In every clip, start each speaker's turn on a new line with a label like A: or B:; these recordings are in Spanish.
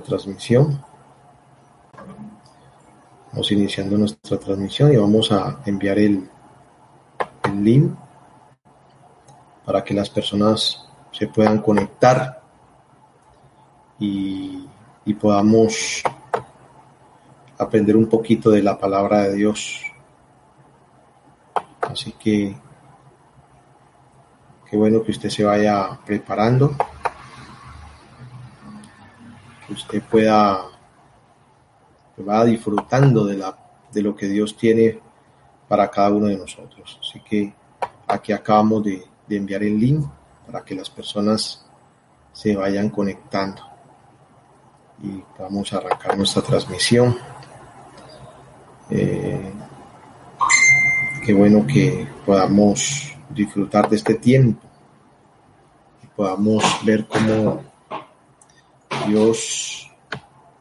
A: transmisión. Vamos iniciando nuestra transmisión y vamos a enviar el, link para que las personas se puedan conectar y podamos aprender un poquito de la palabra de Dios. Así que qué bueno que usted se vaya preparando usted pueda va disfrutando de, la, de lo que Dios tiene para cada uno de nosotros. Así que aquí acabamos de, enviar el link para que las personas se vayan conectando y vamos a arrancar nuestra transmisión. Eh, qué bueno que podamos disfrutar de este tiempo y podamos ver cómo Dios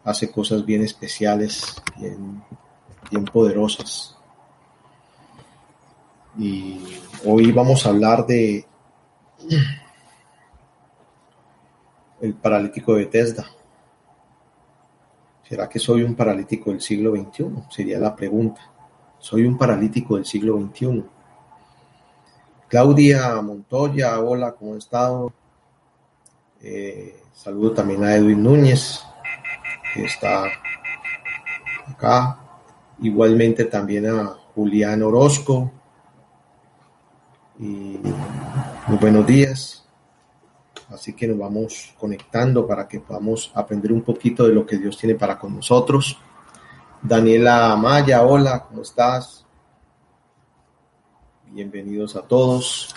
A: hace cosas bien especiales, bien, bien poderosas. Y hoy vamos a hablar de el paralítico de Bethesda. ¿Será que soy un paralítico del siglo XXI? Sería la pregunta. ¿Soy un paralítico del siglo XXI? Claudia Montoya, hola, ¿cómo ha estado? Eh, Saludo también a Edwin Núñez, que está acá. Igualmente también a Julián Orozco. Y muy buenos días. Así que nos vamos conectando para que podamos aprender un poquito de lo que Dios tiene para con nosotros. Daniela Amaya, hola, ¿cómo estás? Bienvenidos a todos.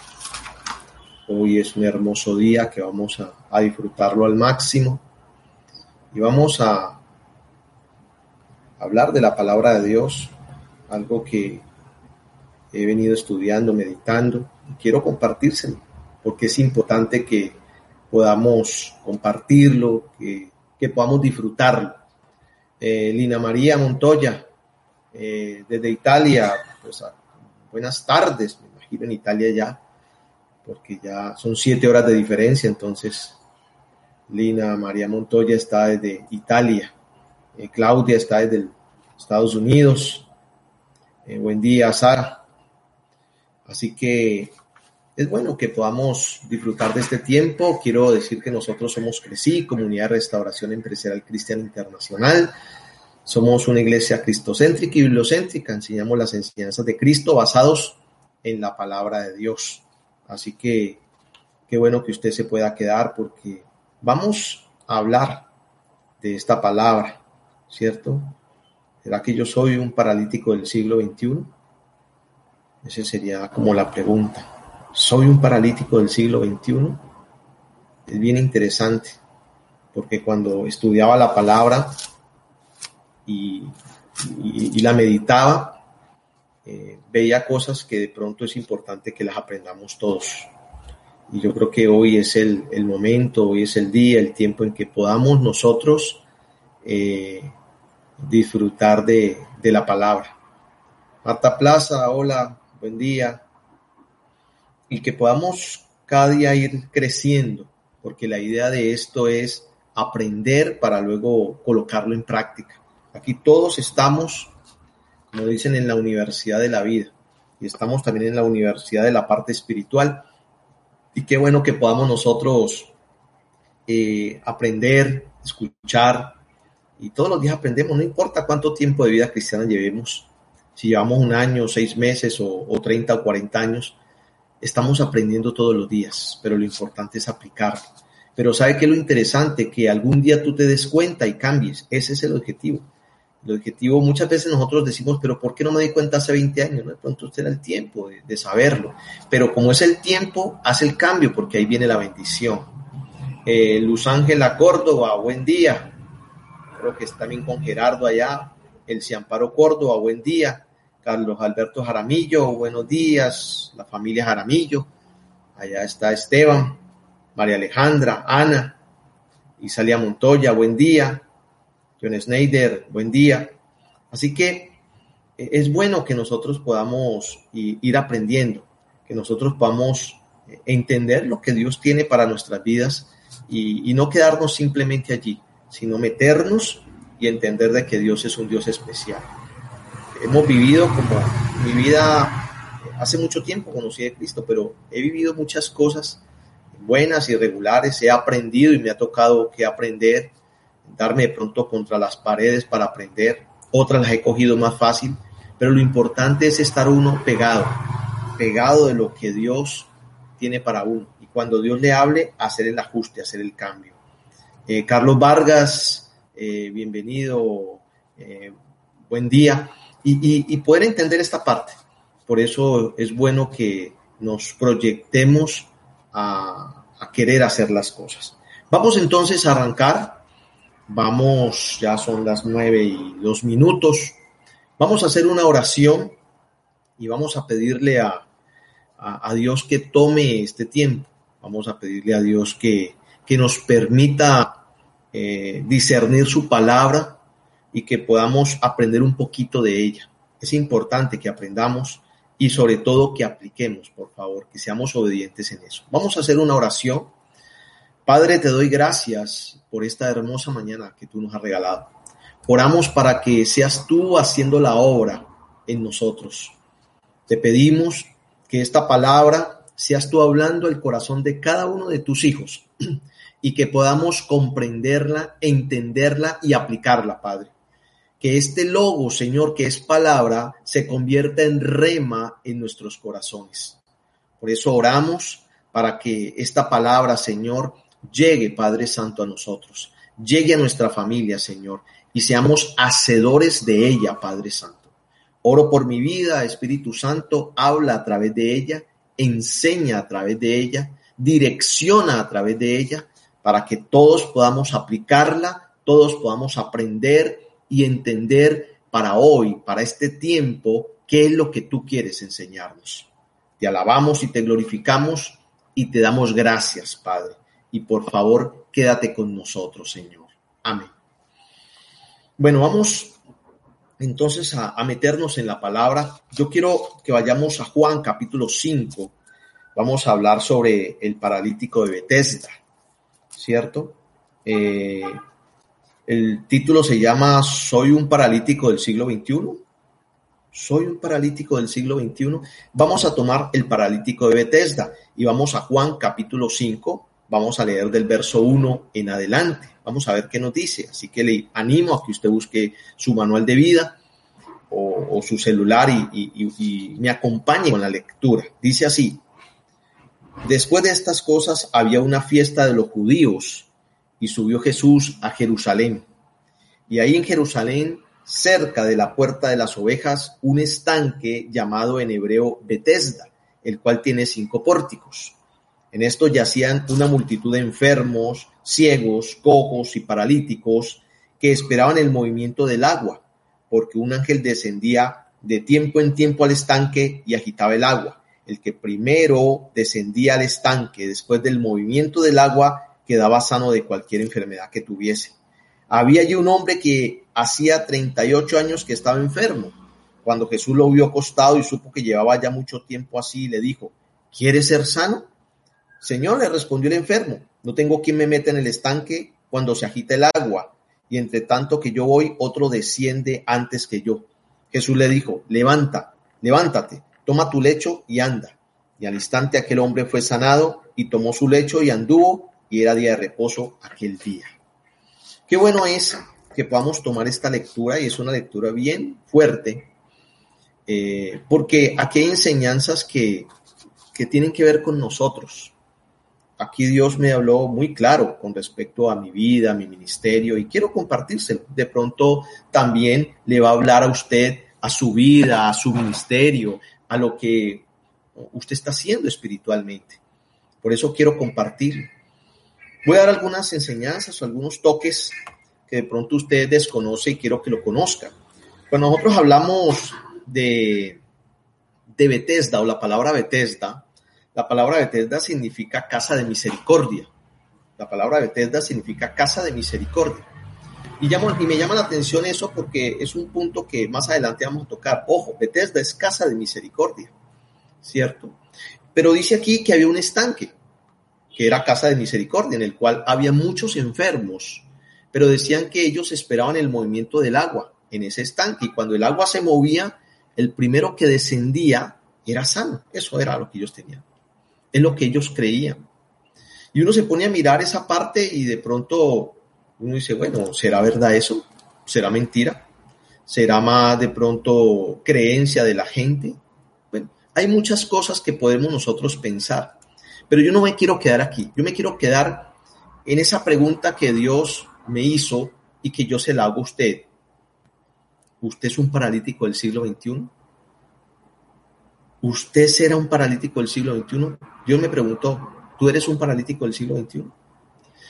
A: Hoy es un hermoso día que vamos a, disfrutarlo al máximo y vamos a hablar de la palabra de Dios, algo que he venido estudiando, meditando y quiero compartírselo porque es importante que podamos compartirlo, que, podamos disfrutarlo. Eh, Lina María Montoya, eh, desde Italia, pues buenas tardes, me imagino en Italia ya porque ya son siete horas de diferencia, entonces Lina María Montoya está desde Italia, eh, Claudia está desde Estados Unidos, eh, buen día Sara. Así que es bueno que podamos disfrutar de este tiempo. Quiero decir que nosotros somos CRECI, Comunidad de Restauración Empresarial Cristiana Internacional. Somos una iglesia cristocéntrica y bibliocéntrica. Enseñamos las enseñanzas de Cristo basados en la palabra de Dios. Así que qué bueno que usted se pueda quedar porque vamos a hablar de esta palabra, ¿cierto? ¿Será que yo soy un paralítico del siglo XXI? Esa sería como la pregunta. ¿Soy un paralítico del siglo XXI? Es bien interesante, porque cuando estudiaba la palabra y, la meditaba, eh, veía cosas que de pronto es importante que las aprendamos todos. Y yo creo que hoy es el, momento, hoy es el día, el tiempo en que podamos nosotros eh, disfrutar de, de la palabra. Marta Plaza, hola, buen día. Y que podamos cada día ir creciendo, porque la idea de esto es aprender para luego colocarlo en práctica. Aquí todos estamos como dicen, en la universidad de la vida. Y estamos también en la universidad de la parte espiritual. Y qué bueno que podamos nosotros eh, aprender, escuchar. Y todos los días aprendemos, no importa cuánto tiempo de vida cristiana llevemos, si llevamos un año, seis meses o, o 30 o 40 años, estamos aprendiendo todos los días, pero lo importante es aplicarlo. Pero ¿sabe qué es lo interesante? Que algún día tú te des cuenta y cambies. Ese es el objetivo. El objetivo, muchas veces nosotros decimos, pero ¿por qué no me di cuenta hace 20 años? ¿no? De pronto usted era el tiempo de, saberlo. Pero como es el tiempo, hace el cambio, porque ahí viene la bendición. Eh, Luz Ángela Córdoba, buen día. creo que está también con Gerardo allá, el Ciamparo Córdoba, buen día. Carlos Alberto Jaramillo, buenos días, la familia Jaramillo. Allá está Esteban, María Alejandra, Ana, Isalia Montoya, buen día. John Snyder, buen día. Así que eh, es bueno que nosotros podamos ir aprendiendo, que nosotros podamos eh, entender lo que Dios tiene para nuestras vidas y, no quedarnos simplemente allí, sino meternos y entender de que Dios es un Dios especial. Hemos vivido como mi vida, hace mucho tiempo conocí a Cristo, pero he vivido muchas cosas buenas y regulares, he aprendido y me ha tocado que aprender, darme de pronto contra las paredes para aprender, otras las he cogido más fácil, pero lo importante es estar uno pegado, pegado de lo que Dios tiene para uno cuando Dios le hable, hacer el ajuste, hacer el cambio. Eh, Carlos Vargas, eh, bienvenido, eh, buen día, y, poder entender esta parte. Por eso es bueno que nos proyectemos a querer hacer las cosas. Vamos entonces a arrancar. Vamos, ya son las nueve y dos minutos. Vamos a hacer una oración y vamos a pedirle a, a, Dios que tome este tiempo. Vamos a pedirle a Dios que, que nos permita eh, discernir su palabra y que podamos aprender un poquito de ella. Es importante que aprendamos y sobre todo que apliquemos, por favor, que seamos obedientes en eso. Vamos a hacer una oración. Padre, te doy gracias por esta hermosa mañana que tú nos has regalado. Oramos para que seas tú haciendo la obra en nosotros. Te pedimos que esta palabra seas tú hablando el corazón de cada uno de tus hijos y que podamos comprenderla, entenderla y aplicarla, Padre. Que este logo, Señor, que es palabra, se convierta en rema en nuestros corazones. Por eso oramos para que esta palabra, Señor, llegue, Padre Santo, a nosotros, llegue a nuestra familia, Señor, y seamos hacedores de ella, Padre Santo. Oro por mi vida, Espíritu Santo, habla a través de ella enseña a través de ella, direcciona a través de ella, para que todos podamos aplicarla, todos podamos aprender y entender para hoy, para este tiempo, qué es lo que tú quieres enseñarnos. Te alabamos y te glorificamos y te damos gracias, Padre. Y por favor, quédate con nosotros, Señor. Amén. Bueno, vamos entonces a, meternos en la palabra. Yo quiero que vayamos a Juan capítulo 5. Vamos a hablar sobre el paralítico de Bethesda, ¿cierto? Eh, el título se llama Soy un paralítico del siglo XXI. Soy un paralítico del siglo XXI. Vamos a tomar el paralítico de Bethesda y vamos a Juan capítulo 5. Vamos a leer del verso 1 en adelante. Vamos a ver qué nos dice. Así que le animo a que usted busque su manual de vida o, su celular y, me acompañe con la lectura. Dice así, después de estas cosas había una fiesta de los judíos y subió Jesús a Jerusalén. Y ahí en Jerusalén, cerca de la puerta de las ovejas, un estanque llamado en hebreo Betesda, el cual tiene cinco pórticos. En esto yacían una multitud de enfermos, ciegos, cojos y paralíticos que esperaban el movimiento del agua, porque un ángel descendía de tiempo en tiempo al estanque y agitaba el agua. El que primero descendía al estanque después del movimiento del agua quedaba sano de cualquier enfermedad que tuviese. Había allí un hombre que hacía 38 años que estaba enfermo. Cuando Jesús lo vio acostado y supo que llevaba ya mucho tiempo así, le dijo, ¿quieres ser sano? Señor, le respondió el enfermo, no tengo quien me meta en el estanque cuando se agita el agua, y entre tanto que yo voy, otro desciende antes que yo. Jesús le dijo, levanta, levántate, toma tu lecho y anda. Y al instante aquel hombre fue sanado y tomó su lecho y anduvo, y era día de reposo aquel día. Qué bueno es que podamos tomar esta lectura, y es una lectura bien fuerte, eh, porque aquí hay enseñanzas que, que tienen que ver con nosotros aquí Dios me habló muy claro con respecto a mi vida, a mi ministerio y quiero compartírselo. De pronto también le va a hablar a usted, a su vida, a su ministerio, a lo que usted está haciendo espiritualmente. Por eso quiero compartir. Voy a dar algunas enseñanzas o algunos toques que de pronto usted desconoce y quiero que lo conozca. Cuando nosotros hablamos de, de Bethesda o la palabra Bethesda, la palabra Bethesda significa casa de misericordia. La palabra Bethesda significa casa de misericordia. Y, me llama la atención eso porque es un punto que más adelante vamos a tocar. Ojo, Bethesda es casa de misericordia, ¿cierto? Pero dice aquí que había un estanque, que era casa de misericordia, en el cual había muchos enfermos, pero decían que ellos esperaban el movimiento del agua en ese estanque y cuando el agua se movía, el primero que descendía era sano. Eso era lo que ellos tenían. Es lo que ellos creían. Y uno se pone a mirar esa parte y de pronto uno dice, bueno, ¿será verdad eso? ¿Será mentira? ¿Será más de pronto creencia de la gente? Bueno, hay muchas cosas que podemos nosotros pensar, pero yo no me quiero quedar aquí, yo me quiero quedar en esa pregunta que Dios me hizo y que yo se la hago a usted. ¿Usted es un paralítico del siglo XXI? ¿Usted será un paralítico del siglo XXI? Dios me preguntó, ¿tú eres un paralítico del siglo XXI?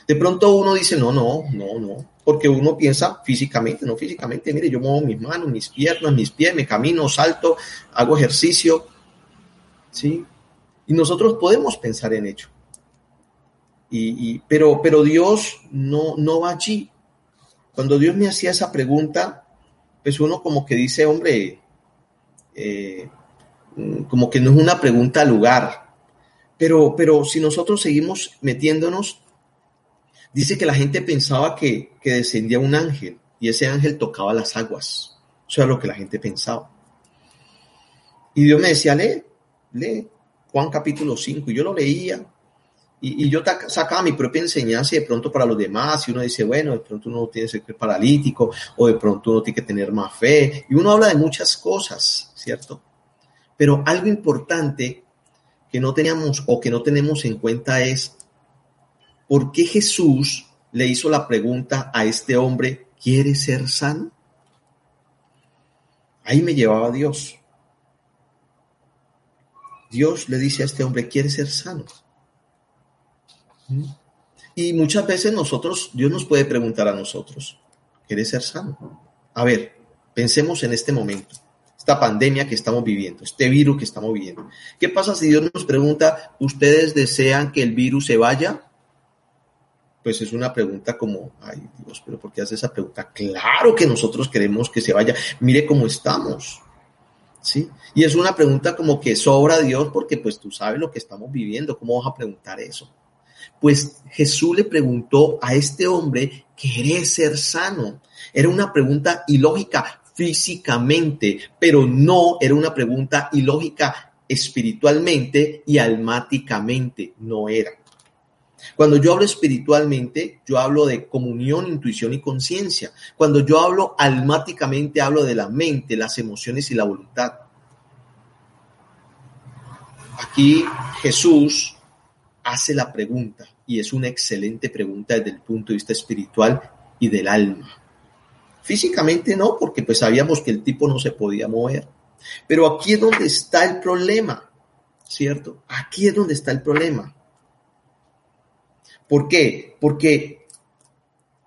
A: De pronto uno dice, no, no, no, no, porque uno piensa físicamente, no físicamente, mire, yo muevo mis manos, mis piernas, mis pies, me camino, salto, hago ejercicio, ¿sí? Y nosotros podemos pensar en ello. Y, pero, pero Dios no, no va allí. Cuando Dios me hacía esa pregunta, pues uno como que dice, hombre, eh, como que no es una pregunta al lugar. Pero, pero si nosotros seguimos metiéndonos, Dice que la gente pensaba que, descendía un ángel y ese ángel tocaba las aguas. Eso era lo que la gente pensaba. Y Dios me decía, lee, lee Juan capítulo 5. Y yo lo leía y, yo sacaba mi propia enseñanza y de pronto para los demás, y uno dice, bueno, de pronto uno tiene que ser paralítico, o de pronto uno tiene que tener más fe, y uno habla de muchas cosas, ¿cierto? Pero algo importante que no teníamos o que no tenemos en cuenta es ¿por qué Jesús le hizo la pregunta a este hombre, ¿quiere ser sano? Ahí me llevaba Dios. Dios le dice a este hombre, ¿quiere ser sano? Y muchas veces nosotros, Dios nos puede preguntar a nosotros, ¿quiere ser sano? A ver, pensemos en este momento, esta pandemia que estamos viviendo, este virus que estamos viviendo. ¿Qué pasa si Dios nos pregunta, ¿ustedes desean que el virus se vaya? pues es una pregunta como, ay Dios, pero ¿por qué hace esa pregunta? Claro que nosotros queremos que se vaya, mire cómo estamos, ¿sí? Y es una pregunta como que sobra Dios porque pues tú sabes lo que estamos viviendo, ¿cómo vas a preguntar eso? Pues Jesús le preguntó a este hombre, ¿querés ser sano? Era una pregunta ilógica físicamente, pero no era una pregunta ilógica espiritualmente y almáticamente, no era. Cuando yo hablo espiritualmente, yo hablo de comunión, intuición y conciencia. Cuando yo hablo almáticamente, hablo de la mente, las emociones y la voluntad. Aquí Jesús hace la pregunta y es una excelente pregunta desde el punto de vista espiritual y del alma. Físicamente no, porque pues sabíamos que el tipo no se podía mover. Pero aquí es donde está el problema, ¿cierto? Aquí es donde está el problema. ¿Por qué? Porque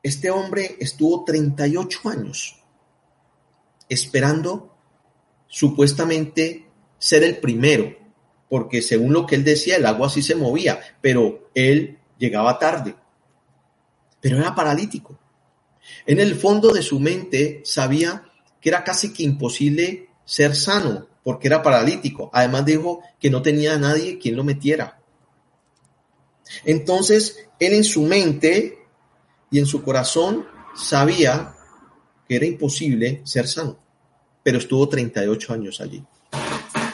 A: este hombre estuvo 38 años esperando supuestamente ser el primero, porque según lo que él decía, el agua sí se movía, pero él llegaba tarde, pero era paralítico. En el fondo de su mente sabía que era casi que imposible ser sano, porque era paralítico. Además dijo que no tenía nadie quien lo metiera. Entonces, él en su mente y en su corazón sabía que era imposible ser sano, pero estuvo 38 años allí.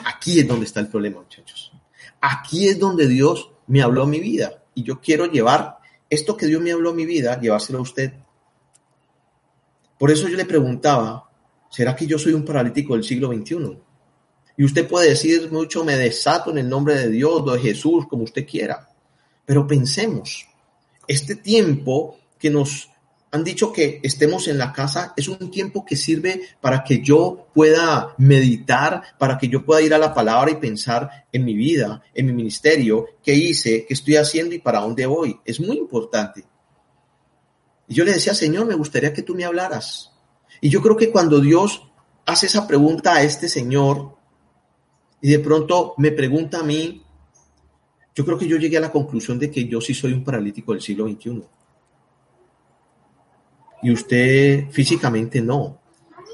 A: Aquí es donde está el problema, muchachos. Aquí es donde Dios me habló mi vida y yo quiero llevar esto que Dios me habló mi vida, llevárselo a usted. Por eso yo le preguntaba, ¿será que yo soy un paralítico del siglo XXI? Y usted puede decir mucho, me desato en el nombre de Dios, de Jesús, como usted quiera. Pero pensemos, este tiempo que nos han dicho que estemos en la casa es un tiempo que sirve para que yo pueda meditar, para que yo pueda ir a la palabra y pensar en mi vida, en mi ministerio, qué hice, qué estoy haciendo y para dónde voy. Es muy importante. Y yo le decía, Señor, me gustaría que tú me hablaras. Y yo creo que cuando Dios hace esa pregunta a este señor y de pronto me pregunta a mí, yo creo que yo llegué a la conclusión de que yo sí soy un paralítico del siglo XXI. Y usted físicamente no,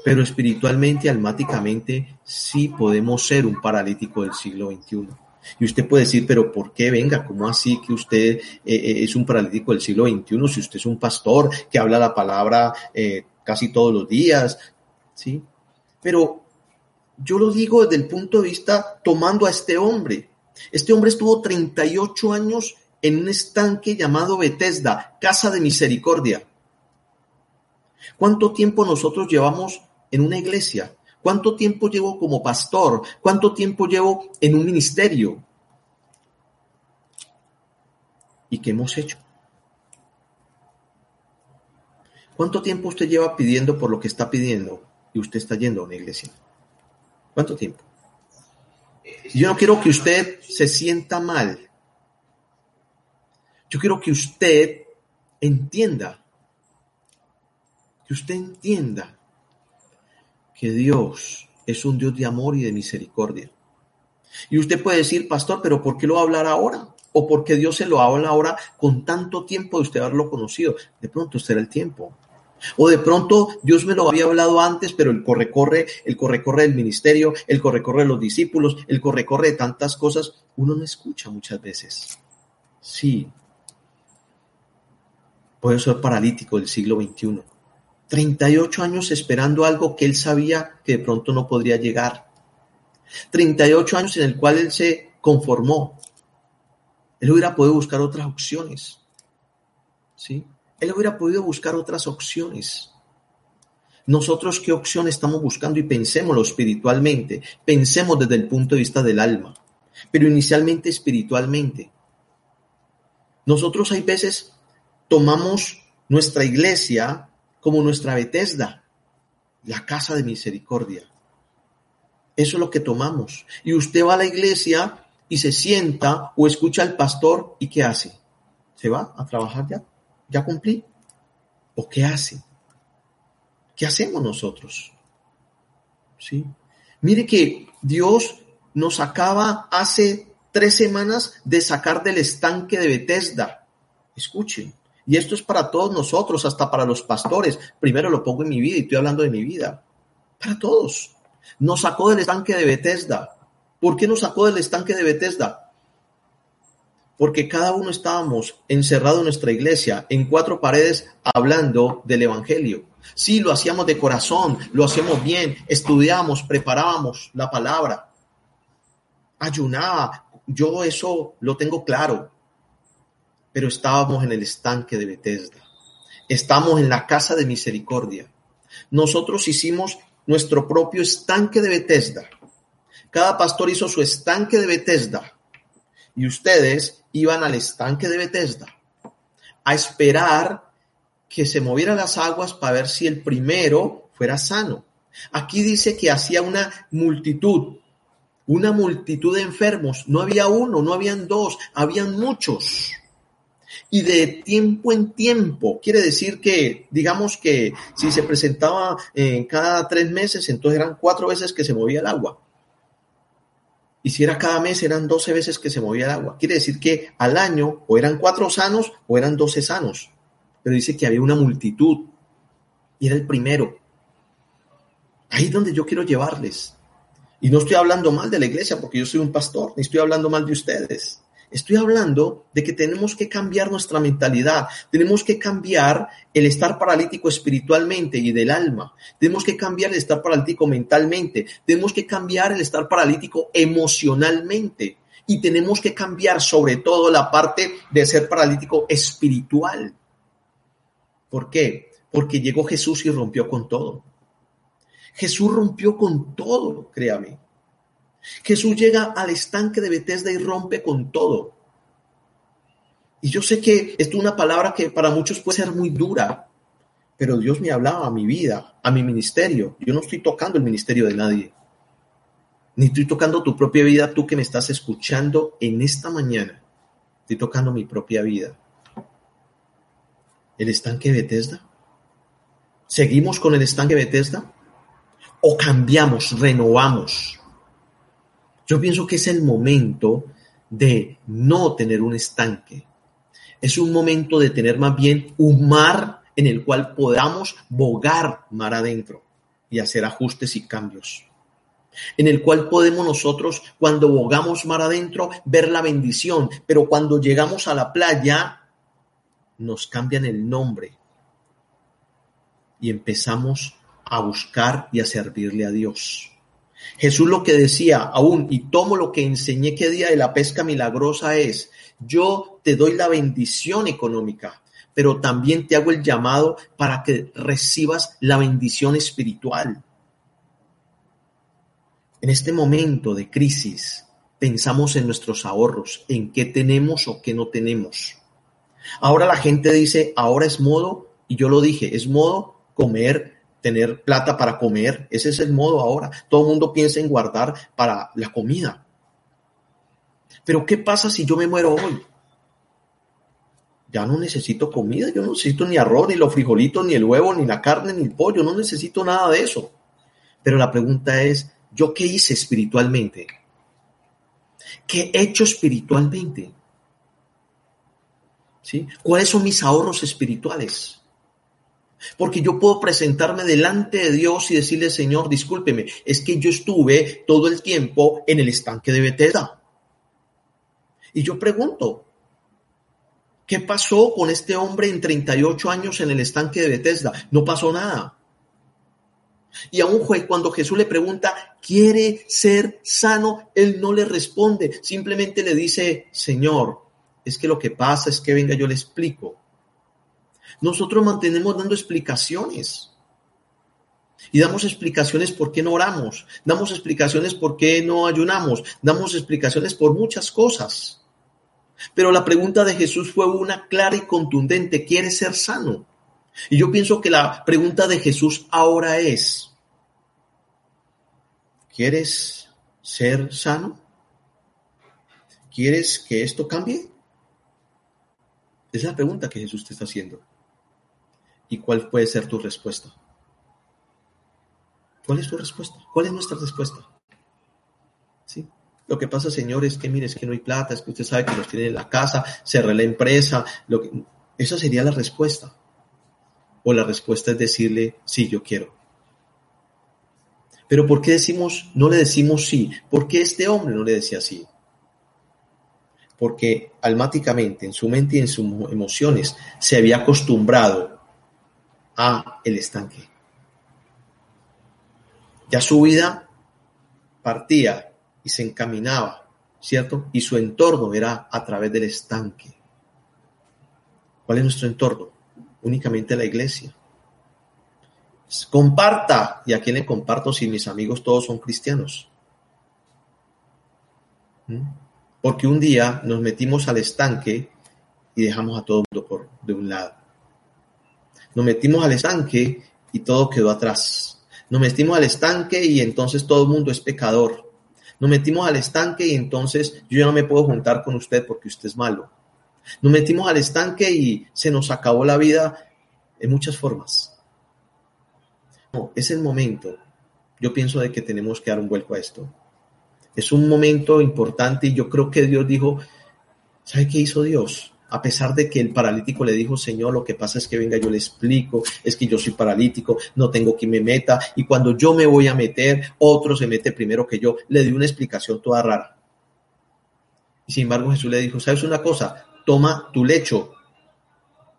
A: pero espiritualmente, almáticamente, sí podemos ser un paralítico del siglo XXI. Y usted puede decir, pero ¿por qué? Venga, ¿cómo así que usted eh, eh, es un paralítico del siglo XXI si usted es un pastor que habla la palabra eh, casi todos los días? ¿Sí? Pero yo lo digo desde el punto de vista tomando a este hombre. Este hombre estuvo 38 años en un estanque llamado Bethesda, Casa de Misericordia. ¿Cuánto tiempo nosotros llevamos en una iglesia? ¿Cuánto tiempo llevo como pastor? ¿Cuánto tiempo llevo en un ministerio? ¿Y qué hemos hecho? ¿Cuánto tiempo usted lleva pidiendo por lo que está pidiendo y usted está yendo a una iglesia? ¿Cuánto tiempo? Yo no quiero que usted se sienta mal. Yo quiero que usted entienda, que usted entienda que Dios es un Dios de amor y de misericordia. Y usted puede decir, pastor, pero ¿por qué lo va a hablar ahora? ¿O por qué Dios se lo habla ahora con tanto tiempo de usted haberlo conocido? De pronto será el tiempo. O de pronto Dios me lo había hablado antes, pero el corre-corre, el corre-corre del ministerio, el corre-corre de los discípulos, el corre-corre de tantas cosas, uno no escucha muchas veces. Sí. Puede ser paralítico del siglo XXI. 38 años esperando algo que él sabía que de pronto no podría llegar. 38 años en el cual él se conformó. Él hubiera podido buscar otras opciones. ¿Sí? Él hubiera podido buscar otras opciones. Nosotros qué opción estamos buscando y pensémoslo espiritualmente, pensemos desde el punto de vista del alma, pero inicialmente espiritualmente. Nosotros hay veces tomamos nuestra iglesia como nuestra Bethesda, la casa de misericordia. Eso es lo que tomamos. Y usted va a la iglesia y se sienta o escucha al pastor y ¿qué hace? ¿Se va a trabajar ya? ¿Ya cumplí? ¿O qué hace? ¿Qué hacemos nosotros? ¿Sí? Mire que Dios nos acaba hace tres semanas de sacar del estanque de Bethesda. Escuchen. Y esto es para todos nosotros, hasta para los pastores. Primero lo pongo en mi vida y estoy hablando de mi vida. Para todos. Nos sacó del estanque de Bethesda. ¿Por qué nos sacó del estanque de Bethesda? porque cada uno estábamos encerrados en nuestra iglesia, en cuatro paredes, hablando del Evangelio. Sí, lo hacíamos de corazón, lo hacíamos bien, estudiamos, preparábamos la palabra, ayunaba, yo eso lo tengo claro, pero estábamos en el estanque de Bethesda, estamos en la casa de misericordia. Nosotros hicimos nuestro propio estanque de Bethesda. Cada pastor hizo su estanque de Bethesda y ustedes iban al estanque de Bethesda a esperar que se movieran las aguas para ver si el primero fuera sano. Aquí dice que hacía una multitud, una multitud de enfermos. No había uno, no habían dos, habían muchos. Y de tiempo en tiempo, quiere decir que, digamos que si se presentaba en cada tres meses, entonces eran cuatro veces que se movía el agua. Y si era cada mes, eran 12 veces que se movía el agua. Quiere decir que al año o eran cuatro sanos o eran 12 sanos. Pero dice que había una multitud. Y era el primero. Ahí es donde yo quiero llevarles. Y no estoy hablando mal de la iglesia porque yo soy un pastor, ni estoy hablando mal de ustedes. Estoy hablando de que tenemos que cambiar nuestra mentalidad, tenemos que cambiar el estar paralítico espiritualmente y del alma, tenemos que cambiar el estar paralítico mentalmente, tenemos que cambiar el estar paralítico emocionalmente y tenemos que cambiar sobre todo la parte de ser paralítico espiritual. ¿Por qué? Porque llegó Jesús y rompió con todo. Jesús rompió con todo, créame. Jesús llega al estanque de Bethesda y rompe con todo. Y yo sé que esto es una palabra que para muchos puede ser muy dura, pero Dios me hablaba a mi vida, a mi ministerio. Yo no estoy tocando el ministerio de nadie, ni estoy tocando tu propia vida, tú que me estás escuchando en esta mañana. Estoy tocando mi propia vida. el estanque Bethesda? ¿Seguimos con el estanque Bethesda? ¿O cambiamos, renovamos? Yo pienso que es el momento de no tener un estanque. Es un momento de tener más bien un mar en el cual podamos bogar mar adentro y hacer ajustes y cambios. En el cual podemos nosotros, cuando bogamos mar adentro, ver la bendición, pero cuando llegamos a la playa, nos cambian el nombre y empezamos a buscar y a servirle a Dios. Jesús lo que decía aún, y tomo lo que enseñé que día de la pesca milagrosa es, yo te doy la bendición económica, pero también te hago el llamado para que recibas la bendición espiritual. En este momento de crisis, pensamos en nuestros ahorros, en qué tenemos o qué no tenemos. Ahora la gente dice, ahora es modo, y yo lo dije, es modo comer tener plata para comer. Ese es el modo ahora. Todo el mundo piensa en guardar para la comida. Pero ¿qué pasa si yo me muero hoy? Ya no necesito comida, yo no necesito ni arroz, ni los frijolitos, ni el huevo, ni la carne, ni el pollo, no necesito nada de eso. Pero la pregunta es, ¿yo qué hice espiritualmente? ¿Qué he hecho espiritualmente? ¿Sí? ¿Cuáles son mis ahorros espirituales? Porque yo puedo presentarme delante de Dios y decirle, Señor, discúlpeme, es que yo estuve todo el tiempo en el estanque de Bethesda. Y yo pregunto, ¿qué pasó con este hombre en 38 años en el estanque de Bethesda? No pasó nada. Y a un juez, cuando Jesús le pregunta, ¿quiere ser sano? Él no le responde, simplemente le dice, Señor, es que lo que pasa es que venga, yo le explico. Nosotros mantenemos dando explicaciones. Y damos explicaciones por qué no oramos, damos explicaciones por qué no ayunamos, damos explicaciones por muchas cosas. Pero la pregunta de Jesús fue una clara y contundente, ¿quieres ser sano? Y yo pienso que la pregunta de Jesús ahora es, ¿quieres ser sano? ¿Quieres que esto cambie? Es la pregunta que Jesús te está haciendo y cuál puede ser tu respuesta. ¿Cuál es tu respuesta? ¿Cuál es nuestra respuesta? ¿Sí? Lo que pasa, señor, es que mire, es que no hay plata, es que usted sabe que los tiene en la casa, cerré la empresa. Lo que... Esa sería la respuesta. O la respuesta es decirle, sí, yo quiero. Pero ¿por qué decimos, no le decimos sí? ¿Por qué este hombre no le decía sí? Porque almáticamente, en su mente y en sus emociones, se había acostumbrado a el estanque. Ya su vida partía y se encaminaba, ¿cierto? Y su entorno era a través del estanque. ¿Cuál es nuestro entorno? Únicamente la iglesia. Comparta. ¿Y a quién le comparto si mis amigos todos son cristianos? ¿Mm? Porque un día nos metimos al estanque y dejamos a todo el mundo por de un lado. Nos metimos al estanque y todo quedó atrás. Nos metimos al estanque y entonces todo el mundo es pecador. Nos metimos al estanque y entonces yo ya no me puedo juntar con usted porque usted es malo. Nos metimos al estanque y se nos acabó la vida en muchas formas. No, es el momento. Yo pienso de que tenemos que dar un vuelco a esto. Es un momento importante y yo creo que Dios dijo, ¿sabe qué hizo Dios? A pesar de que el paralítico le dijo, Señor, lo que pasa es que venga, yo le explico, es que yo soy paralítico, no tengo quien me meta, y cuando yo me voy a meter, otro se mete primero que yo. Le di una explicación toda rara. Y sin embargo Jesús le dijo, ¿sabes una cosa? Toma tu lecho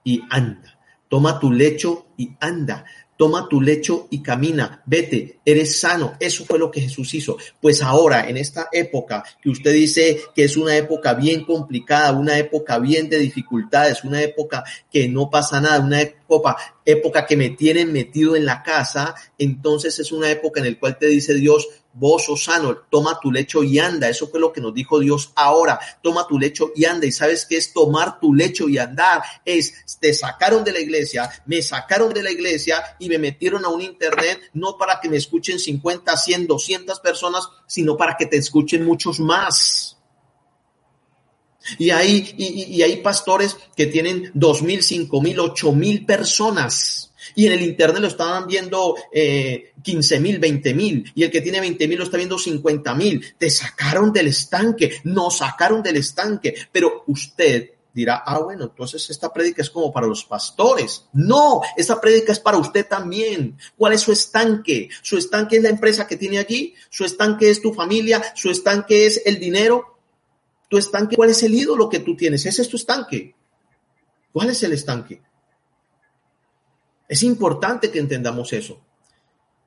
A: y anda. Toma tu lecho y anda toma tu lecho y camina, vete, eres sano. Eso fue lo que Jesús hizo. Pues ahora, en esta época que usted dice que es una época bien complicada, una época bien de dificultades, una época que no pasa nada, una época, época que me tienen metido en la casa, entonces es una época en la cual te dice Dios, vos sos sano, toma tu lecho y anda. Eso fue lo que nos dijo Dios ahora. Toma tu lecho y anda. ¿Y sabes qué es tomar tu lecho y andar? Es, te sacaron de la iglesia, me sacaron de la iglesia y me metieron a un internet, no para que me escuchen 50, 100, 200 personas, sino para que te escuchen muchos más. Y hay, y, hay pastores que tienen dos mil, cinco mil, ocho mil personas. Y en el internet lo estaban viendo eh, 15 mil, 20 mil. Y el que tiene 20 mil lo está viendo 50 mil. Te sacaron del estanque. Nos sacaron del estanque. Pero usted dirá, ah, bueno, entonces esta prédica es como para los pastores. No, esta prédica es para usted también. ¿Cuál es su estanque? Su estanque es la empresa que tiene allí. Su estanque es tu familia. Su estanque es el dinero. Tu estanque, ¿cuál es el ídolo que tú tienes? Ese es tu estanque. ¿Cuál es el estanque? Es importante que entendamos eso.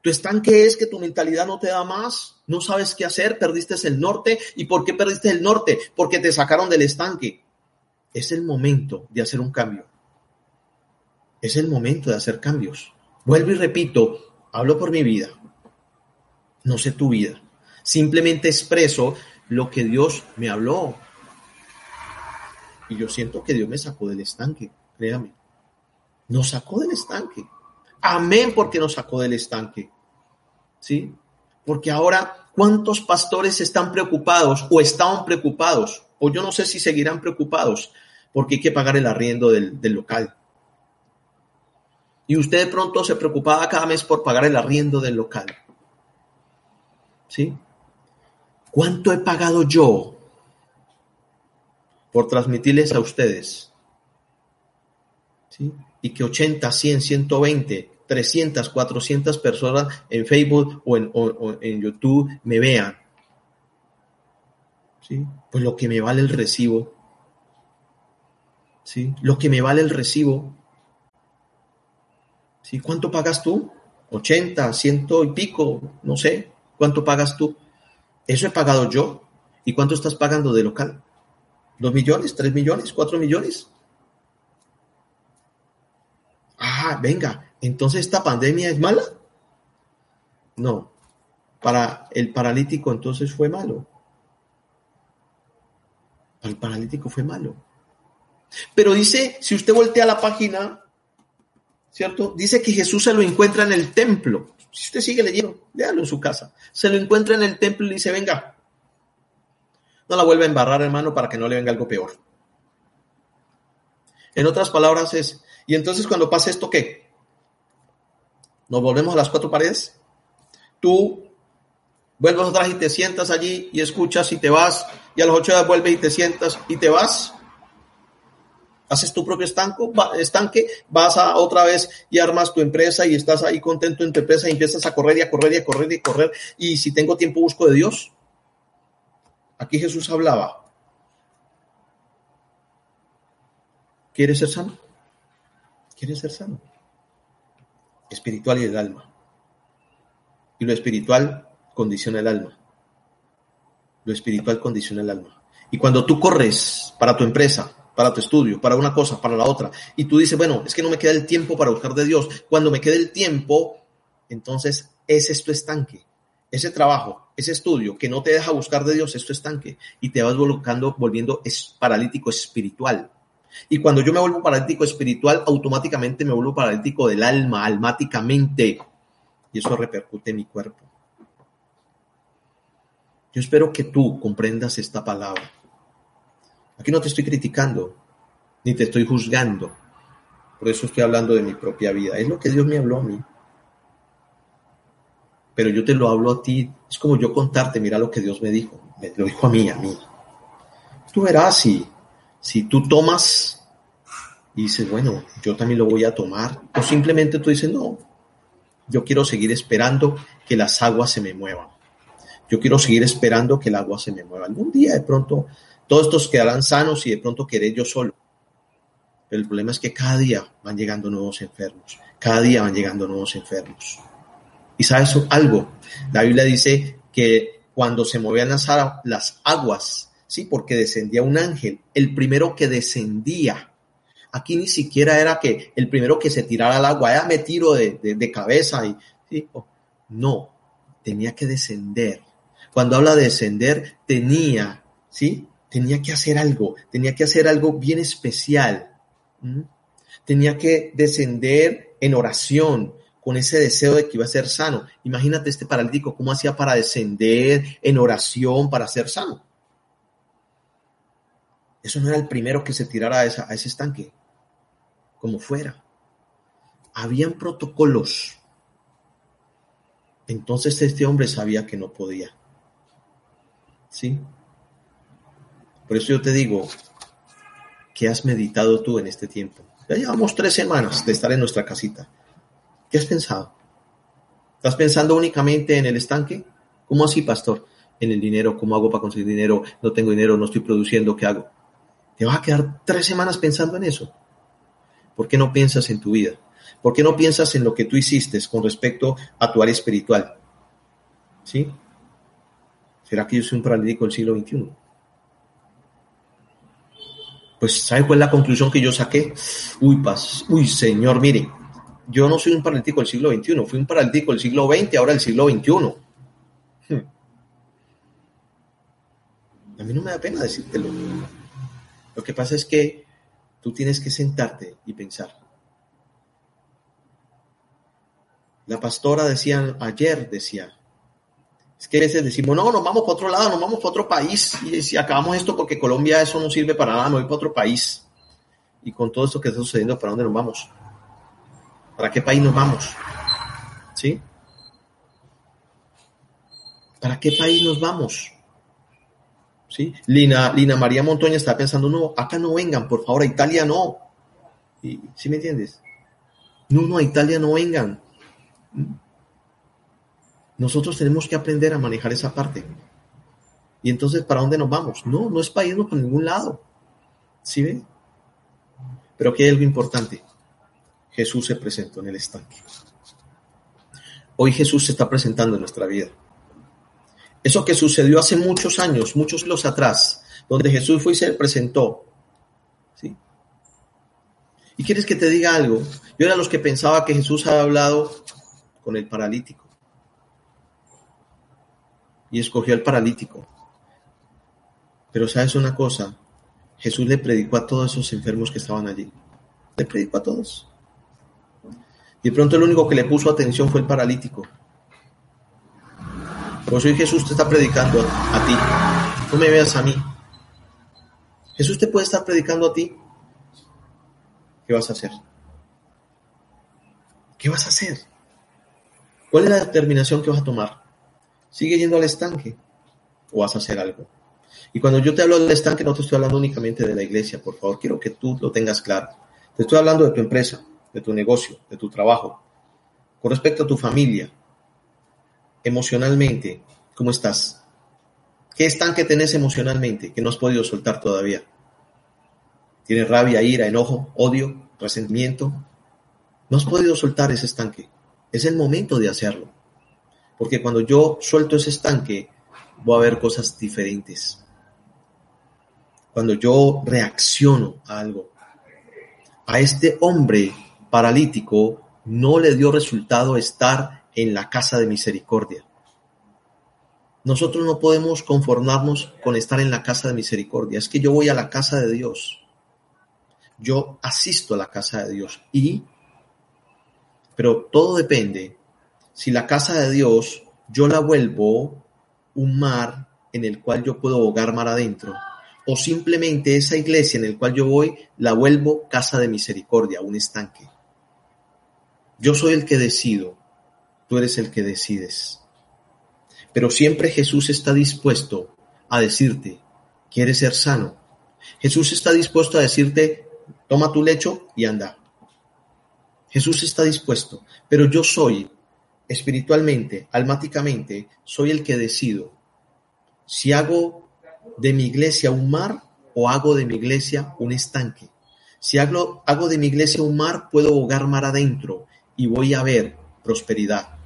A: Tu estanque es que tu mentalidad no te da más, no sabes qué hacer, perdiste el norte. ¿Y por qué perdiste el norte? Porque te sacaron del estanque. Es el momento de hacer un cambio. Es el momento de hacer cambios. Vuelvo y repito, hablo por mi vida. No sé tu vida. Simplemente expreso lo que Dios me habló. Y yo siento que Dios me sacó del estanque, créame. Nos sacó del estanque. Amén porque nos sacó del estanque. ¿Sí? Porque ahora, ¿cuántos pastores están preocupados o estaban preocupados? O yo no sé si seguirán preocupados porque hay que pagar el arriendo del, del local. Y usted de pronto se preocupaba cada mes por pagar el arriendo del local. ¿Sí? ¿Cuánto he pagado yo por transmitirles a ustedes? ¿Sí? Y que 80, 100, 120, 300, 400 personas en Facebook o en, YouTube me vean. ¿Sí? Pues lo que me vale el recibo. ¿Sí? Lo que me vale el recibo. ¿Sí? ¿Cuánto pagas tú? 80, ciento y pico, no sé. ¿Cuánto pagas tú? Eso he pagado yo. ¿Y cuánto estás pagando de local? ¿Dos millones? ¿Tres millones? ¿Cuatro millones? Ah, venga, entonces esta pandemia es mala. No, para el paralítico entonces fue malo. Para el paralítico fue malo. Pero dice, si usted voltea la página, ¿cierto? Dice que Jesús se lo encuentra en el templo. Si usted sigue leyendo, léalo en su casa. Se lo encuentra en el templo y le dice, venga, no la vuelva a embarrar, hermano, para que no le venga algo peor. En otras palabras es, y entonces cuando pasa esto, ¿qué? Nos volvemos a las cuatro paredes. Tú vuelves atrás y te sientas allí y escuchas y te vas, y a las ocho horas vuelves y te sientas y te vas haces tu propio estanque, vas a otra vez y armas tu empresa y estás ahí contento en tu empresa y empiezas a correr y a correr y a correr y a correr. Y si tengo tiempo busco de Dios. Aquí Jesús hablaba. ¿Quieres ser sano? ¿Quieres ser sano? Espiritual y el alma. Y lo espiritual condiciona el alma. Lo espiritual condiciona el alma. Y cuando tú corres para tu empresa, para tu estudio, para una cosa, para la otra. Y tú dices, bueno, es que no me queda el tiempo para buscar de Dios. Cuando me quede el tiempo, entonces ese es tu estanque. Ese trabajo, ese estudio que no te deja buscar de Dios es estanque y te vas volviendo, volviendo es paralítico espiritual. Y cuando yo me vuelvo paralítico espiritual, automáticamente me vuelvo paralítico del alma, almáticamente. Y eso repercute en mi cuerpo. Yo espero que tú comprendas esta palabra Aquí no te estoy criticando, ni te estoy juzgando. Por eso estoy hablando de mi propia vida. Es lo que Dios me habló a mí. Pero yo te lo hablo a ti. Es como yo contarte, mira lo que Dios me dijo. Me lo dijo a mí, a mí. Tú verás si, si tú tomas y dices, bueno, yo también lo voy a tomar. O simplemente tú dices, no, yo quiero seguir esperando que las aguas se me muevan. Yo quiero seguir esperando que el agua se me mueva. Algún día de pronto todos estos quedarán sanos y de pronto quedé yo solo. Pero el problema es que cada día van llegando nuevos enfermos. Cada día van llegando nuevos enfermos. Y sabes algo, la Biblia dice que cuando se movían las, aguas, sí, porque descendía un ángel, el primero que descendía, aquí ni siquiera era que el primero que se tirara al agua, ya me tiro de, cabeza y, no, tenía que descender. Cuando habla de descender, tenía, ¿sí? Tenía que hacer algo, tenía que hacer algo bien especial. Tenía que descender en oración con ese deseo de que iba a ser sano. Imagínate este paralítico, ¿cómo hacía para descender en oración para ser sano? Eso no era el primero que se tirara a, a ese estanque, como fuera. Habían protocolos. Entonces este hombre sabía que no podía. ¿Sí? Por eso yo te digo, ¿qué has meditado tú en este tiempo? Ya llevamos tres semanas de estar en nuestra casita. ¿Qué has pensado? ¿Estás pensando únicamente en el estanque? ¿Cómo así, pastor? En el dinero, ¿cómo hago para conseguir dinero? No tengo dinero, no estoy produciendo, ¿qué hago? ¿Te vas a quedar tres semanas pensando en eso? ¿Por qué no piensas en tu vida? ¿Por qué no piensas en lo que tú hiciste con respecto a tu área espiritual? ¿Sí? ¿Será que yo soy un paralítico del siglo XXI? Pues, ¿sabe cuál es la conclusión que yo saqué? Uy, paz, uy, señor, mire, yo no soy un paralítico del siglo XXI, fui un paralítico del siglo XX, ahora del siglo XXI. Hmm. A mí no me da pena decírtelo. Lo que pasa es que tú tienes que sentarte y pensar. La pastora decía ayer, decía, es que a veces decimos, no, nos vamos para otro lado, nos vamos para otro país y si acabamos esto porque Colombia eso no sirve para nada, me voy para otro país. Y con todo esto que está sucediendo, ¿para dónde nos vamos? ¿Para qué país nos vamos? ¿Sí? ¿Para qué país nos vamos? ¿Sí? Lina, Lina María Montoña está pensando, no, acá no vengan, por favor, a Italia no. ¿Sí me entiendes? No, no, a Italia no vengan. Nosotros tenemos que aprender a manejar esa parte. Y entonces, ¿para dónde nos vamos? No, no es para irnos por ningún lado. ¿Sí ven? Pero aquí hay algo importante. Jesús se presentó en el estanque. Hoy Jesús se está presentando en nuestra vida. Eso que sucedió hace muchos años, muchos años atrás, donde Jesús fue y se presentó. ¿Sí? ¿Y quieres que te diga algo? Yo era los que pensaba que Jesús había hablado con el paralítico. Y escogió al paralítico. Pero sabes una cosa, Jesús le predicó a todos esos enfermos que estaban allí. Le predicó a todos. Y de pronto el único que le puso atención fue el paralítico. Por hoy Jesús te está predicando a, ti. No me veas a mí. Jesús te puede estar predicando a ti. ¿Qué vas a hacer? ¿Qué vas a hacer? ¿Cuál es la determinación que vas a tomar? ¿Sigue yendo al estanque o vas a hacer algo? Y cuando yo te hablo del estanque, no te estoy hablando únicamente de la iglesia, por favor, quiero que tú lo tengas claro. Te estoy hablando de tu empresa, de tu negocio, de tu trabajo, con respecto a tu familia, emocionalmente, ¿cómo estás? ¿Qué estanque tenés emocionalmente que no has podido soltar todavía? ¿Tienes rabia, ira, enojo, odio, resentimiento? No has podido soltar ese estanque. Es el momento de hacerlo. Porque cuando yo suelto ese estanque, voy a ver cosas diferentes. Cuando yo reacciono a algo. A este hombre paralítico no le dio resultado estar en la casa de misericordia. Nosotros no podemos conformarnos con estar en la casa de misericordia. Es que yo voy a la casa de Dios. Yo asisto a la casa de Dios. Y, pero todo depende. Si la casa de Dios yo la vuelvo un mar en el cual yo puedo ahogar mar adentro, o simplemente esa iglesia en el cual yo voy la vuelvo casa de misericordia, un estanque. Yo soy el que decido, tú eres el que decides. Pero siempre Jesús está dispuesto a decirte, ¿quieres ser sano? Jesús está dispuesto a decirte, toma tu lecho y anda. Jesús está dispuesto, pero yo soy espiritualmente, almáticamente, soy el que decido si hago de mi iglesia un mar o hago de mi iglesia un estanque. Si hago, de mi iglesia un mar, puedo ahogar mar adentro y voy a ver prosperidad.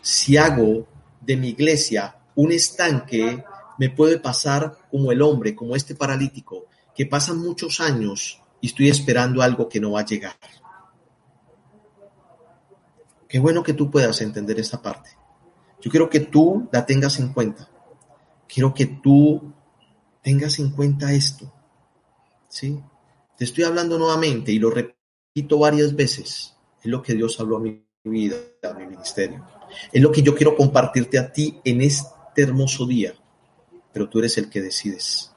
A: Si hago de mi iglesia un estanque, me puede pasar como el hombre, como este paralítico, que pasan muchos años y estoy esperando algo que no va a llegar. Qué bueno que tú puedas entender esta parte. Yo quiero que tú la tengas en cuenta. Quiero que tú tengas en cuenta esto. ¿Sí? Te estoy hablando nuevamente y lo repito varias veces. Es lo que Dios habló a mi vida, a mi ministerio. Es lo que yo quiero compartirte a ti en este hermoso día. Pero tú eres el que decides.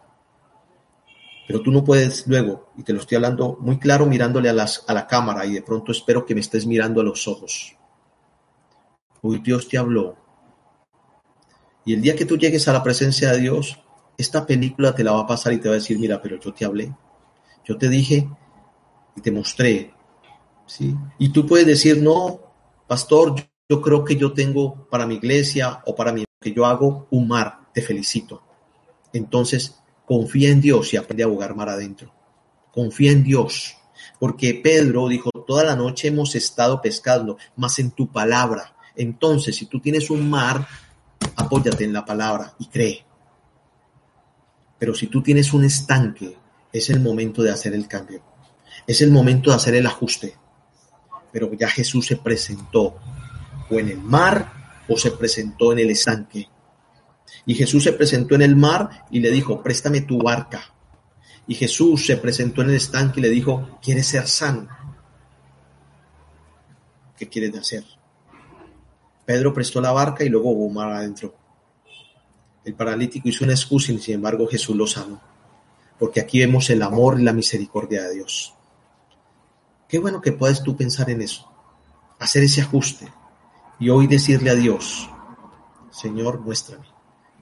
A: Pero tú no puedes luego, y te lo estoy hablando muy claro mirándole a, las, a la cámara y de pronto espero que me estés mirando a los ojos. Hoy Dios te habló. Y el día que tú llegues a la presencia de Dios, esta película te la va a pasar y te va a decir, mira, pero yo te hablé, yo te dije y te mostré. ¿sí? Y tú puedes decir, no, pastor, yo creo que yo tengo para mi iglesia o para mí, que yo hago un mar, te felicito. Entonces, confía en Dios y aprende a abogar mar adentro. Confía en Dios. Porque Pedro dijo, toda la noche hemos estado pescando, más en tu palabra. Entonces, si tú tienes un mar, apóyate en la palabra y cree. Pero si tú tienes un estanque, es el momento de hacer el cambio. Es el momento de hacer el ajuste. Pero ya Jesús se presentó o en el mar o se presentó en el estanque. Y Jesús se presentó en el mar y le dijo, préstame tu barca. Y Jesús se presentó en el estanque y le dijo, ¿quieres ser sano? ¿Qué quieres hacer? Pedro prestó la barca y luego hubo mar adentro. El paralítico hizo una excusa y sin embargo Jesús lo sanó. Porque aquí vemos el amor y la misericordia de Dios. Qué bueno que puedas tú pensar en eso, hacer ese ajuste y hoy decirle a Dios, Señor, muéstrame.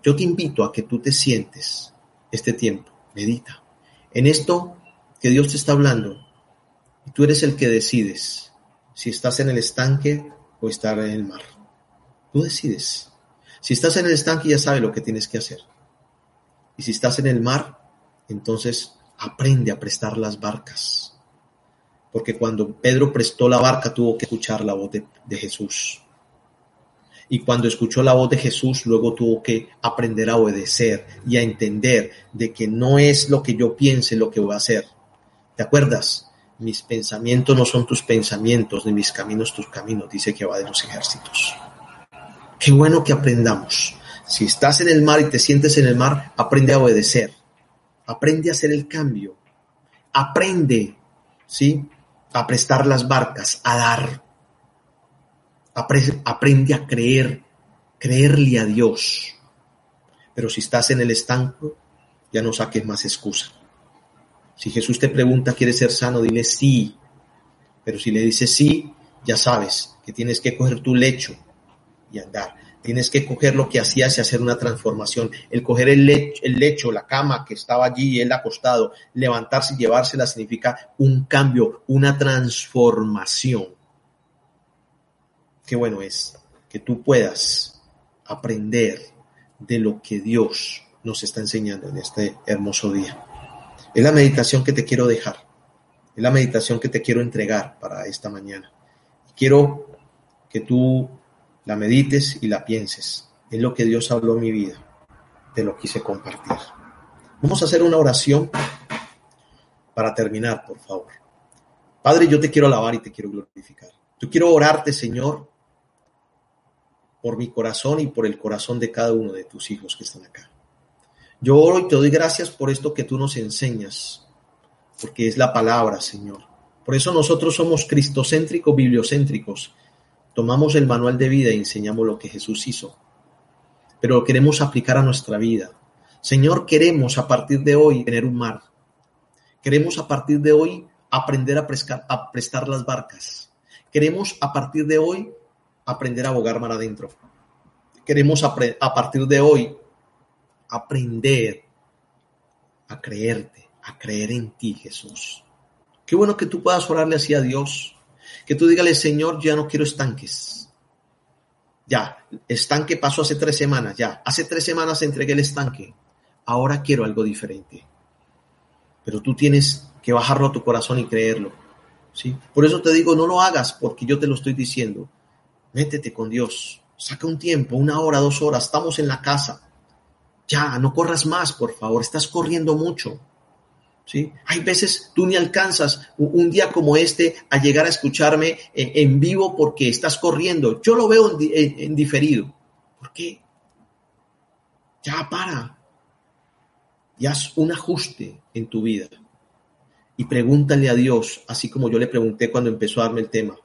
A: Yo te invito a que tú te sientes este tiempo, medita en esto que Dios te está hablando. Y tú eres el que decides si estás en el estanque o estar en el mar. Tú decides. Si estás en el estanque ya sabes lo que tienes que hacer. Y si estás en el mar, entonces aprende a prestar las barcas. Porque cuando Pedro prestó la barca tuvo que escuchar la voz de, de Jesús y cuando escuchó la voz de Jesús, luego tuvo que aprender a obedecer y a entender de que no es lo que yo piense lo que voy a hacer. ¿Te acuerdas? Mis pensamientos no son tus pensamientos, ni mis caminos tus caminos, dice va de los ejércitos. Qué bueno que aprendamos. Si estás en el mar y te sientes en el mar, aprende a obedecer. Aprende a hacer el cambio. Aprende, ¿sí? A prestar las barcas, a dar aprende a creer, creerle a Dios. Pero si estás en el estanco, ya no saques más excusa. Si Jesús te pregunta, ¿quieres ser sano? Dile sí. Pero si le dices sí, ya sabes que tienes que coger tu lecho y andar. Tienes que coger lo que hacías y hacer una transformación. El coger el lecho, el lecho, la cama que estaba allí, él acostado, levantarse y llevársela significa un cambio, una transformación qué bueno es que tú puedas aprender de lo que Dios nos está enseñando en este hermoso día. Es la meditación que te quiero dejar. Es la meditación que te quiero entregar para esta mañana. Quiero que tú la medites y la pienses. Es lo que Dios habló en mi vida. Te lo quise compartir. Vamos a hacer una oración para terminar, por favor. Padre, yo te quiero alabar y te quiero glorificar. Yo quiero orarte, Señor, por mi corazón y por el corazón de cada uno de tus hijos que están acá. Yo oro y te doy gracias por esto que tú nos enseñas, porque es la palabra, Señor. Por eso nosotros somos cristocéntricos, bibliocéntricos. Tomamos el manual de vida y enseñamos lo que Jesús hizo, pero lo queremos aplicar a nuestra vida. Señor, queremos a partir de hoy tener un mar. Queremos a partir de hoy aprender a, a prestar las barcas. Queremos a partir de hoy aprender a abogar mar adentro. Queremos a partir de hoy aprender a creerte, a creer en ti, Jesús. Qué bueno que tú puedas orarle así a Dios. Que tú dígale, Señor, ya no quiero estanques. Ya, estanque pasó hace tres semanas, ya. Hace tres semanas entregué el estanque. Ahora quiero algo diferente. Pero tú tienes que bajarlo a tu corazón y creerlo. ¿sí? Por eso te digo, no lo hagas porque yo te lo estoy diciendo. Métete con Dios. Saca un tiempo, una hora, dos horas. Estamos en la casa. Ya, no corras más, por favor. Estás corriendo mucho. ¿Sí? Hay veces tú ni alcanzas un día como este a llegar a escucharme en vivo porque estás corriendo. Yo lo veo en, diferido. ¿Por qué? Ya para. Y haz un ajuste en tu vida. Y pregúntale a Dios, así como yo le pregunté cuando empezó a darme el tema.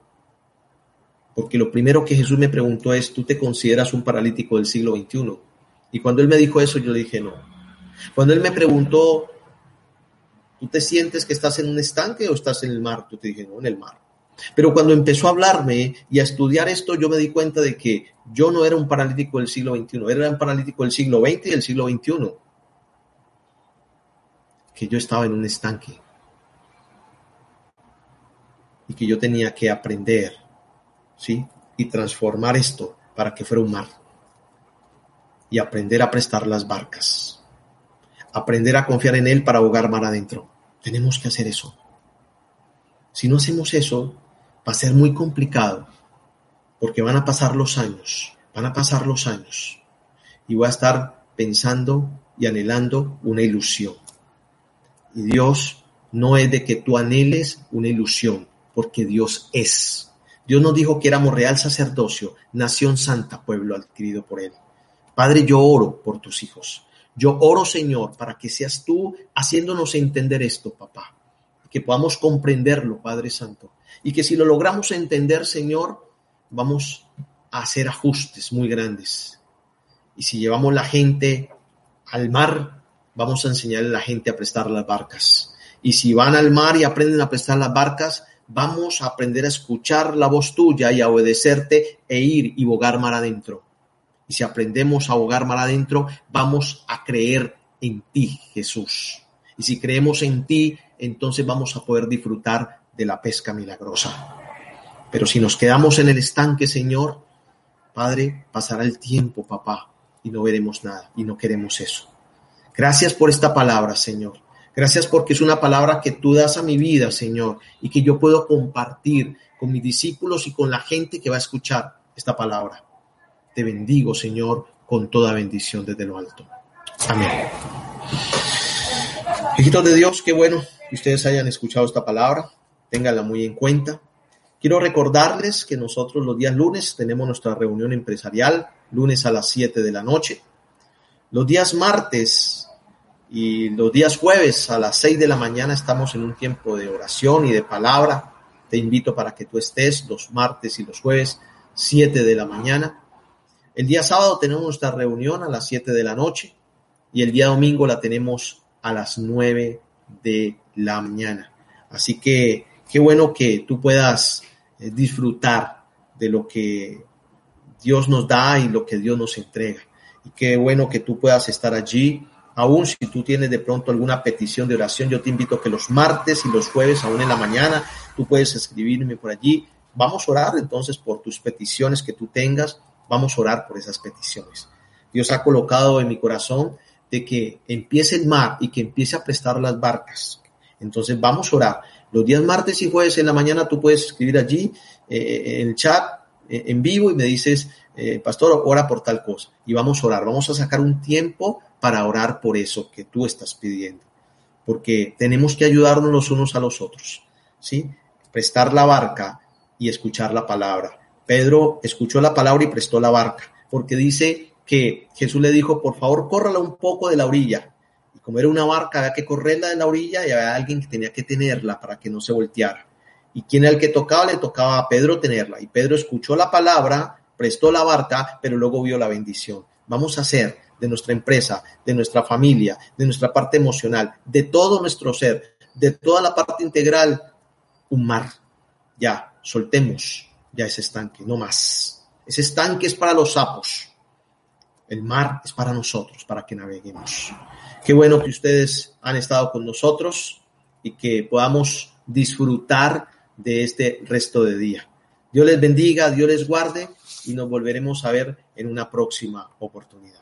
A: Porque lo primero que Jesús me preguntó es, ¿tú te consideras un paralítico del siglo XXI? Y cuando él me dijo eso, yo le dije no. Cuando él me preguntó, ¿Tú te sientes que estás en un estanque o estás en el mar? Yo te dije, no, en el mar. Pero cuando empezó a hablarme y a estudiar esto, yo me di cuenta de que yo no era un paralítico del siglo XXI, era un paralítico del siglo XX y del siglo XXI. Que yo estaba en un estanque. Y que yo tenía que aprender, ¿sí? Y transformar esto para que fuera un mar. Y aprender a prestar las barcas. Aprender a confiar en Él para ahogar mar adentro. Tenemos que hacer eso. Si no hacemos eso, va a ser muy complicado, porque van a pasar los años, van a pasar los años, y voy a estar pensando y anhelando una ilusión. Y Dios no es de que tú anheles una ilusión, porque Dios es. Dios nos dijo que éramos real sacerdocio, nación santa, pueblo adquirido por Él. Padre, yo oro por tus hijos. Yo oro, Señor, para que seas tú haciéndonos entender esto, papá. Que podamos comprenderlo, Padre Santo y que si lo logramos entender, Señor, vamos a hacer ajustes muy grandes. Y si llevamos la gente al mar, vamos a enseñarle a la gente a prestar las barcas. Y si van al mar y aprenden a prestar las barcas, vamos a aprender a escuchar la voz tuya y a obedecerte e ir y bogar mar adentro. Y si aprendemos a bogar mar adentro, vamos a creer en ti, Jesús. Y si creemos en ti, entonces vamos a poder disfrutar de la pesca milagrosa. Pero si nos quedamos en el estanque, Señor, Padre, pasará el tiempo, papá, y no veremos nada, y no queremos eso. Gracias por esta palabra, Señor. Gracias porque es una palabra que tú das a mi vida, Señor, y que yo puedo compartir con mis discípulos y con la gente que va a escuchar esta palabra. Te bendigo, Señor, con toda bendición desde lo alto. Amén. Hijitos de Dios, qué bueno que ustedes hayan escuchado esta palabra téngala muy en cuenta. Quiero recordarles que nosotros los días lunes tenemos nuestra reunión empresarial, lunes a las 7 de la noche. Los días martes y los días jueves a las 6 de la mañana estamos en un tiempo de oración y de palabra. Te invito para que tú estés los martes y los jueves, 7 de la mañana. El día sábado tenemos nuestra reunión a las 7 de la noche y el día domingo la tenemos a las 9 de la mañana. Así que qué bueno que tú puedas eh, disfrutar de lo que Dios nos da y lo que Dios nos entrega. Y qué bueno que tú puedas estar allí. Aún si tú tienes de pronto alguna petición de oración, yo te invito a que los martes y los jueves, aún en la mañana, tú puedes escribirme por allí. Vamos a orar entonces por tus peticiones que tú tengas. Vamos a orar por esas peticiones. Dios ha colocado en mi corazón de que empiece el mar y que empiece a prestar las barcas. Entonces vamos a orar. Los días martes y jueves en la mañana tú puedes escribir allí eh, en el chat eh, en vivo y me dices, eh, pastor, ora por tal cosa. Y vamos a orar, vamos a sacar un tiempo para orar por eso que tú estás pidiendo. Porque tenemos que ayudarnos los unos a los otros. ¿Sí? Prestar la barca y escuchar la palabra. Pedro escuchó la palabra y prestó la barca, porque dice que Jesús le dijo, por favor, córrala un poco de la orilla como era una barca, había que correrla de la orilla y había alguien que tenía que tenerla para que no se volteara. ¿Y quién era el que tocaba? Le tocaba a Pedro tenerla. Y Pedro escuchó la palabra, prestó la barca, pero luego vio la bendición. Vamos a hacer de nuestra empresa, de nuestra familia, de nuestra parte emocional, de todo nuestro ser, de toda la parte integral, un mar. Ya, soltemos ya ese estanque, no más. Ese estanque es para los sapos. El mar es para nosotros, para que naveguemos. Qué bueno que ustedes han estado con nosotros y que podamos disfrutar de este resto de día. Dios les bendiga, Dios les guarde y nos volveremos a ver en una próxima oportunidad.